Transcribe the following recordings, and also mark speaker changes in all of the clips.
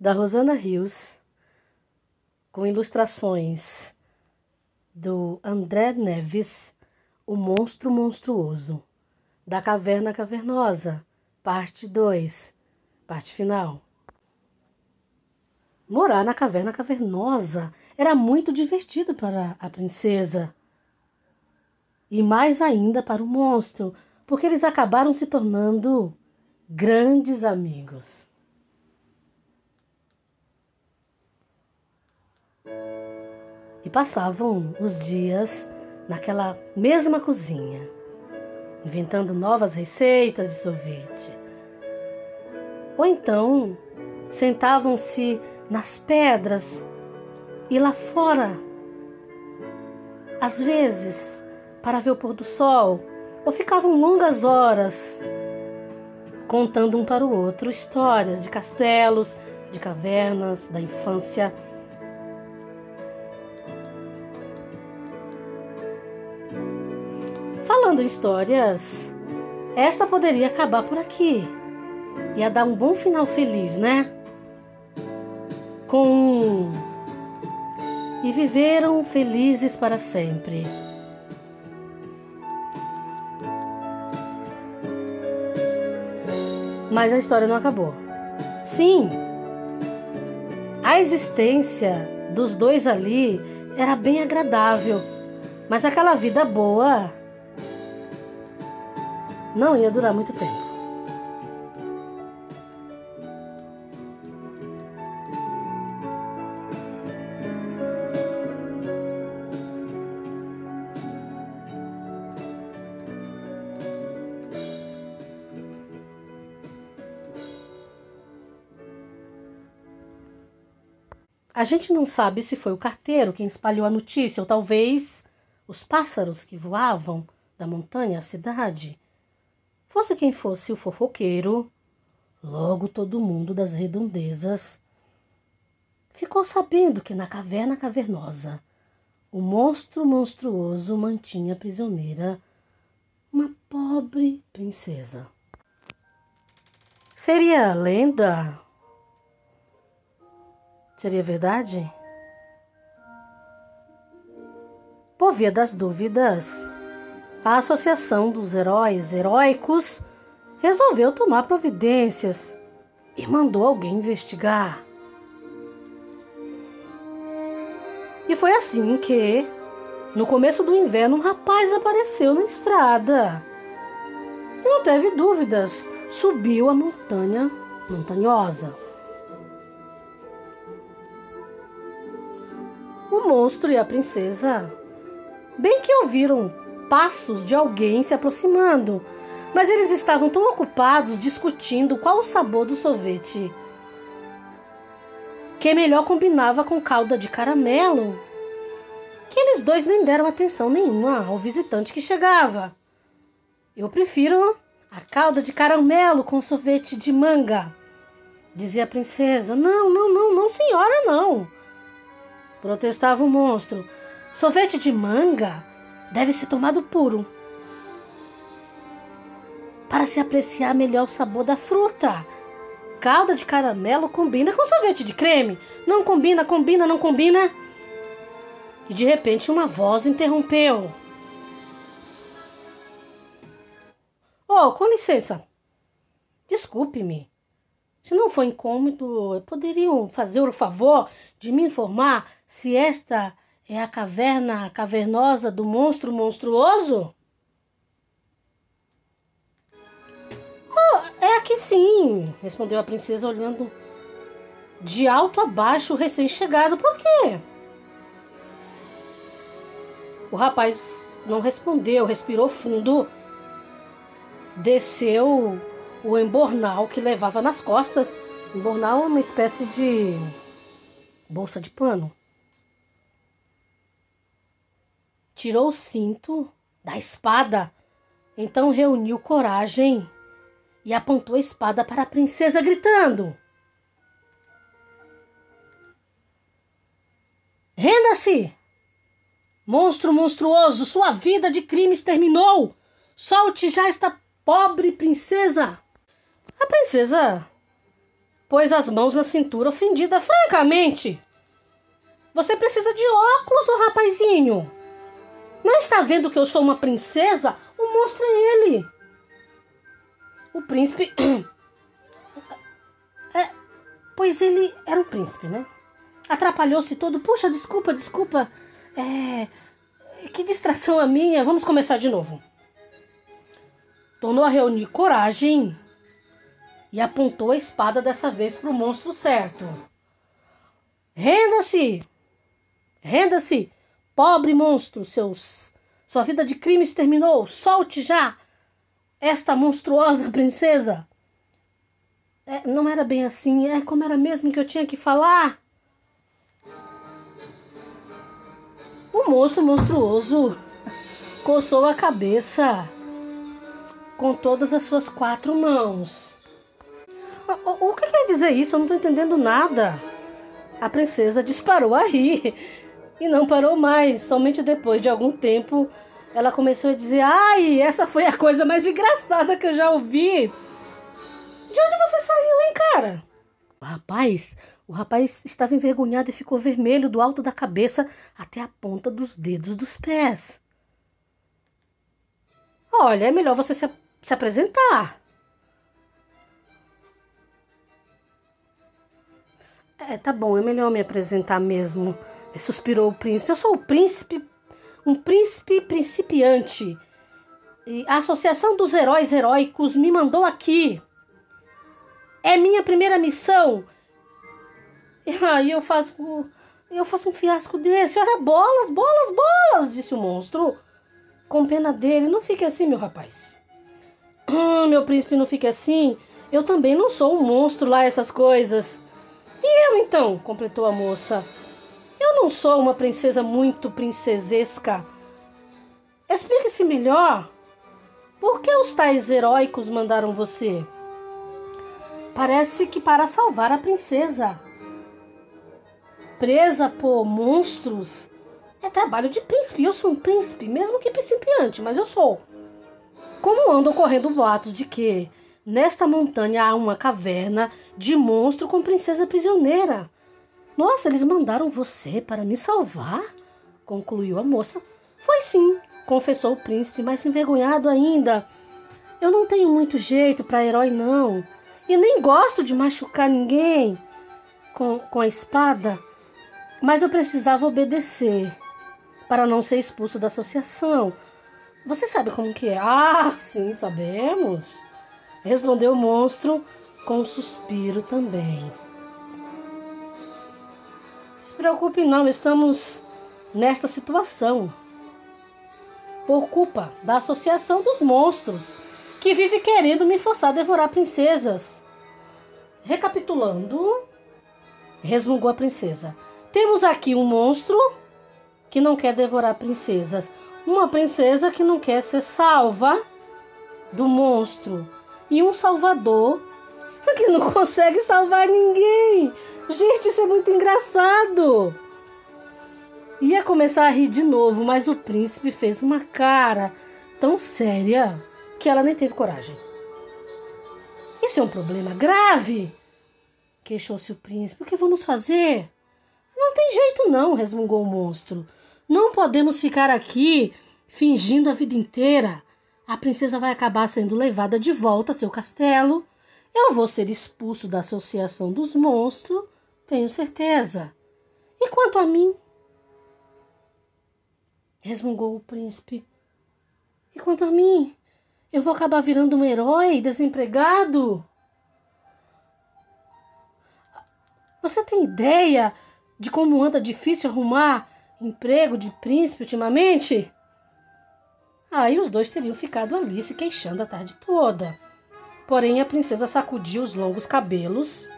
Speaker 1: da Rosana Rios, com ilustrações do André Neves, O Monstro Monstruoso, da Caverna Cavernosa, parte 2, parte final. Morar na caverna cavernosa era muito divertido para a princesa. E mais ainda para o monstro, porque eles acabaram se tornando grandes amigos. E passavam os dias naquela mesma cozinha, inventando novas receitas de sorvete. Ou então sentavam-se nas pedras e lá fora, às vezes, para ver o pôr do sol, ou ficavam longas horas contando um para o outro histórias de castelos, de cavernas, da infância Em histórias, esta poderia acabar por aqui. Ia dar um bom final feliz, né? Com. E viveram felizes para sempre. Mas a história não acabou. Sim, a existência dos dois ali era bem agradável, mas aquela vida boa não ia durar muito tempo. A gente não sabe se foi o carteiro quem espalhou a notícia, ou talvez os pássaros que voavam da montanha à cidade. Fosse quem fosse o fofoqueiro, logo todo mundo das redondezas ficou sabendo que na caverna cavernosa o monstro monstruoso mantinha prisioneira uma pobre princesa. Seria lenda? Seria verdade? Por via das dúvidas, a Associação dos Heróis Heróicos resolveu tomar providências e mandou alguém investigar. E foi assim que, no começo do inverno, um rapaz apareceu na estrada. E não teve dúvidas, subiu a montanha montanhosa. O monstro e a princesa bem que ouviram passos de alguém se aproximando, mas eles estavam tão ocupados discutindo qual o sabor do sorvete que melhor combinava com calda de caramelo, que eles dois nem deram atenção nenhuma ao visitante que chegava. Eu prefiro a calda de caramelo com sorvete de manga, dizia a princesa. Não, não, não, não, senhora, não. Protestava o monstro. Sorvete de manga deve ser tomado puro para se apreciar melhor o sabor da fruta. Calda de caramelo combina com sorvete de creme. Não combina, combina, não combina. E de repente uma voz interrompeu. Oh, com licença. Desculpe-me. Se não for incômodo, poderiam fazer o favor de me informar se esta é a caverna cavernosa do monstro monstruoso? Oh, é aqui sim, respondeu a princesa olhando de alto a baixo o recém-chegado. Por quê? O rapaz não respondeu, respirou fundo, desceu o embornal que levava nas costas. Embornal é uma espécie de bolsa de pano. Tirou o cinto da espada, então reuniu coragem e apontou a espada para a princesa, gritando: Renda-se! Monstro monstruoso, sua vida de crimes terminou! Solte já esta pobre princesa! A princesa pôs as mãos na cintura ofendida. Francamente, você precisa de óculos, ô rapazinho. Não está vendo que eu sou uma princesa? O monstro é ele. O príncipe. É, pois ele era um príncipe, né? Atrapalhou-se todo. Puxa, desculpa, desculpa. É. Que distração a minha. Vamos começar de novo. Tornou a reunir coragem e apontou a espada dessa vez para o monstro certo. Renda-se! Renda-se! Pobre monstro, seus. Sua vida de crimes terminou! Solte já! Esta monstruosa princesa! É, não era bem assim, é como era mesmo que eu tinha que falar. O monstro monstruoso coçou a cabeça com todas as suas quatro mãos. O, o, o que quer dizer isso? Eu não estou entendendo nada. A princesa disparou a rir e não parou mais. Somente depois de algum tempo ela começou a dizer: Ai, essa foi a coisa mais engraçada que eu já ouvi. De onde você saiu, hein, cara? O rapaz, o rapaz estava envergonhado e ficou vermelho do alto da cabeça até a ponta dos dedos dos pés. Olha, é melhor você se, se apresentar. É, tá bom, é melhor me apresentar mesmo. Suspirou o príncipe. Eu sou o príncipe, um príncipe principiante. E a Associação dos Heróis Heróicos me mandou aqui. É minha primeira missão. E aí eu faço. Eu faço um fiasco desse. Olha, bolas, bolas, bolas, disse o monstro. Com pena dele. Não fique assim, meu rapaz. Ah, meu príncipe, não fique assim. Eu também não sou um monstro lá, essas coisas. E eu então? completou a moça. Eu não sou uma princesa muito princesesca. Explique-se melhor. Por que os tais heróicos mandaram você? Parece que para salvar a princesa. Presa por monstros é trabalho de príncipe. Eu sou um príncipe, mesmo que principiante, mas eu sou. Como andam correndo boatos de que Nesta montanha há uma caverna de monstro com princesa prisioneira. Nossa, eles mandaram você para me salvar? concluiu a moça. Foi sim, confessou o príncipe, mais envergonhado ainda. Eu não tenho muito jeito para herói, não. E nem gosto de machucar ninguém com, com a espada. Mas eu precisava obedecer para não ser expulso da associação. Você sabe como que é? Ah, sim, sabemos. Respondeu o monstro com um suspiro também. Preocupe não, estamos nesta situação. Por culpa da associação dos monstros, que vive querendo me forçar a devorar princesas. Recapitulando, resmungou a princesa. Temos aqui um monstro que não quer devorar princesas, uma princesa que não quer ser salva do monstro e um salvador que não consegue salvar ninguém. Gente, isso é muito engraçado. Ia começar a rir de novo, mas o príncipe fez uma cara tão séria que ela nem teve coragem. Isso é um problema grave, queixou-se o príncipe. O que vamos fazer? Não tem jeito, não, resmungou o monstro. Não podemos ficar aqui fingindo a vida inteira a princesa vai acabar sendo levada de volta a seu castelo. Eu vou ser expulso da Associação dos Monstros, tenho certeza. E quanto a mim? resmungou o príncipe. E quanto a mim? Eu vou acabar virando um herói desempregado? Você tem ideia de como anda difícil arrumar emprego de príncipe ultimamente? Aí os dois teriam ficado ali se queixando a tarde toda. Porém, a princesa sacudiu os longos cabelos,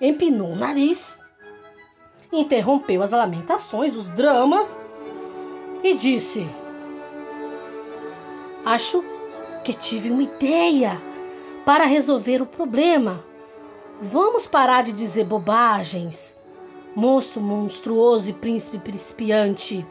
Speaker 1: empinou o nariz, interrompeu as lamentações, os dramas e disse: Acho que tive uma ideia para resolver o problema. Vamos parar de dizer bobagens. Monstro monstruoso e príncipe principiante.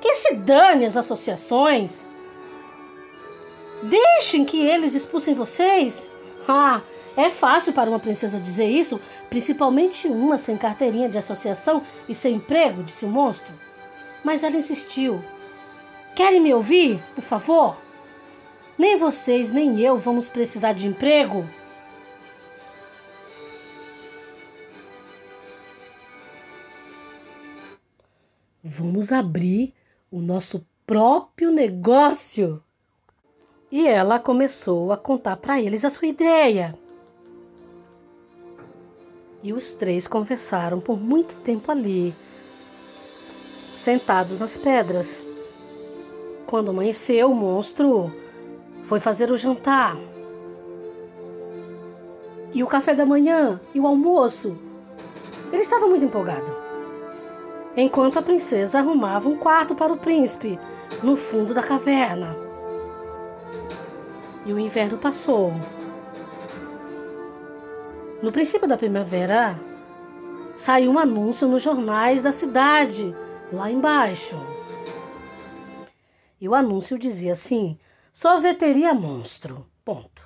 Speaker 1: Que se dane as associações. Deixem que eles expulsem vocês. Ah, é fácil para uma princesa dizer isso, principalmente uma sem carteirinha de associação e sem emprego, disse o monstro. Mas ela insistiu. Querem me ouvir, por favor? Nem vocês, nem eu vamos precisar de emprego. Vamos abrir o nosso próprio negócio. E ela começou a contar para eles a sua ideia. E os três conversaram por muito tempo ali, sentados nas pedras. Quando amanheceu, o monstro foi fazer o jantar. E o café da manhã e o almoço. Ele estava muito empolgado. Enquanto a princesa arrumava um quarto para o príncipe no fundo da caverna. E o inverno passou. No princípio da primavera, saiu um anúncio nos jornais da cidade, lá embaixo. E o anúncio dizia assim: Sorveteria Monstro. Ponto.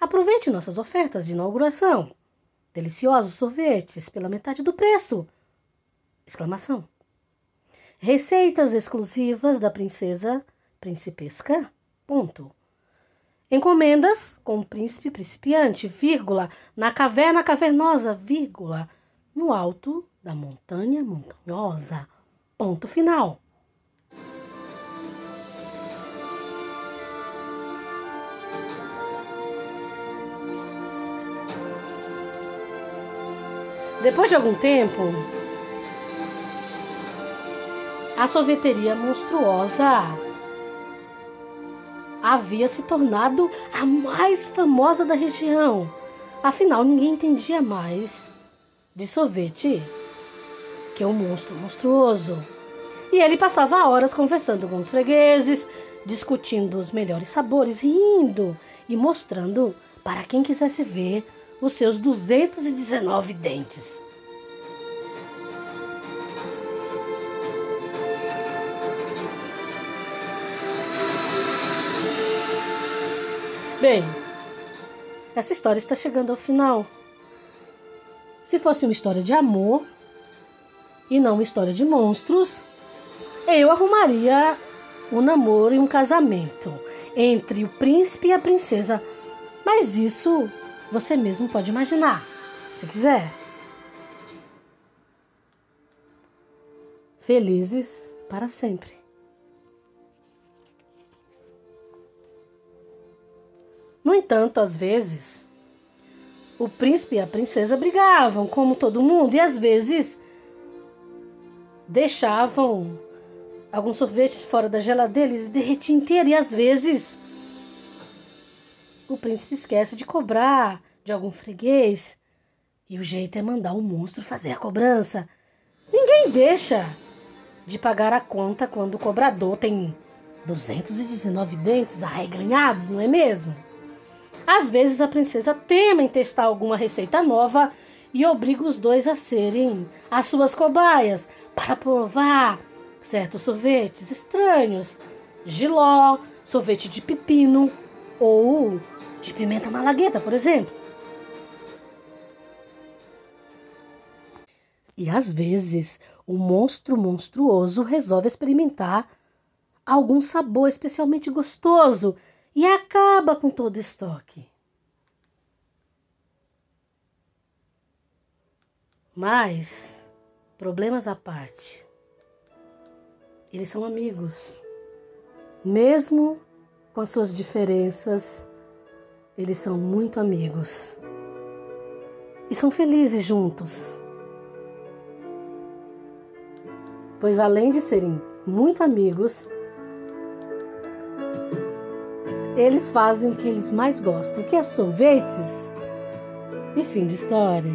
Speaker 1: Aproveite nossas ofertas de inauguração. Deliciosos sorvetes pela metade do preço. Exclamação. Receitas exclusivas da princesa principesca. Ponto. Encomendas com o príncipe principiante, vírgula, na caverna cavernosa, vírgula, no alto da montanha montanhosa. Ponto final. Depois de algum tempo, a sorveteria monstruosa havia se tornado a mais famosa da região. Afinal, ninguém entendia mais de sorvete que o monstro monstruoso. E ele passava horas conversando com os fregueses, discutindo os melhores sabores, rindo e mostrando para quem quisesse ver os seus 219 dentes. Bem, essa história está chegando ao final. Se fosse uma história de amor e não uma história de monstros, eu arrumaria um namoro e um casamento entre o príncipe e a princesa. Mas isso você mesmo pode imaginar, se quiser. Felizes para sempre. No entanto, às vezes, o príncipe e a princesa brigavam, como todo mundo, e às vezes deixavam algum sorvete fora da geladeira e derretia inteiro, e às vezes o príncipe esquece de cobrar de algum freguês. E o jeito é mandar o monstro fazer a cobrança. Ninguém deixa de pagar a conta quando o cobrador tem 219 dentes arreganhados, não é mesmo? Às vezes a princesa teme em testar alguma receita nova e obriga os dois a serem as suas cobaias para provar certos sorvetes estranhos, giló, sorvete de pepino ou de pimenta malagueta, por exemplo. E às vezes o monstro monstruoso resolve experimentar algum sabor especialmente gostoso e acaba com todo estoque. Mas, problemas à parte, eles são amigos. Mesmo com as suas diferenças, eles são muito amigos. E são felizes juntos. Pois além de serem muito amigos, eles fazem o que eles mais gostam, que é sorvetes e fim de história.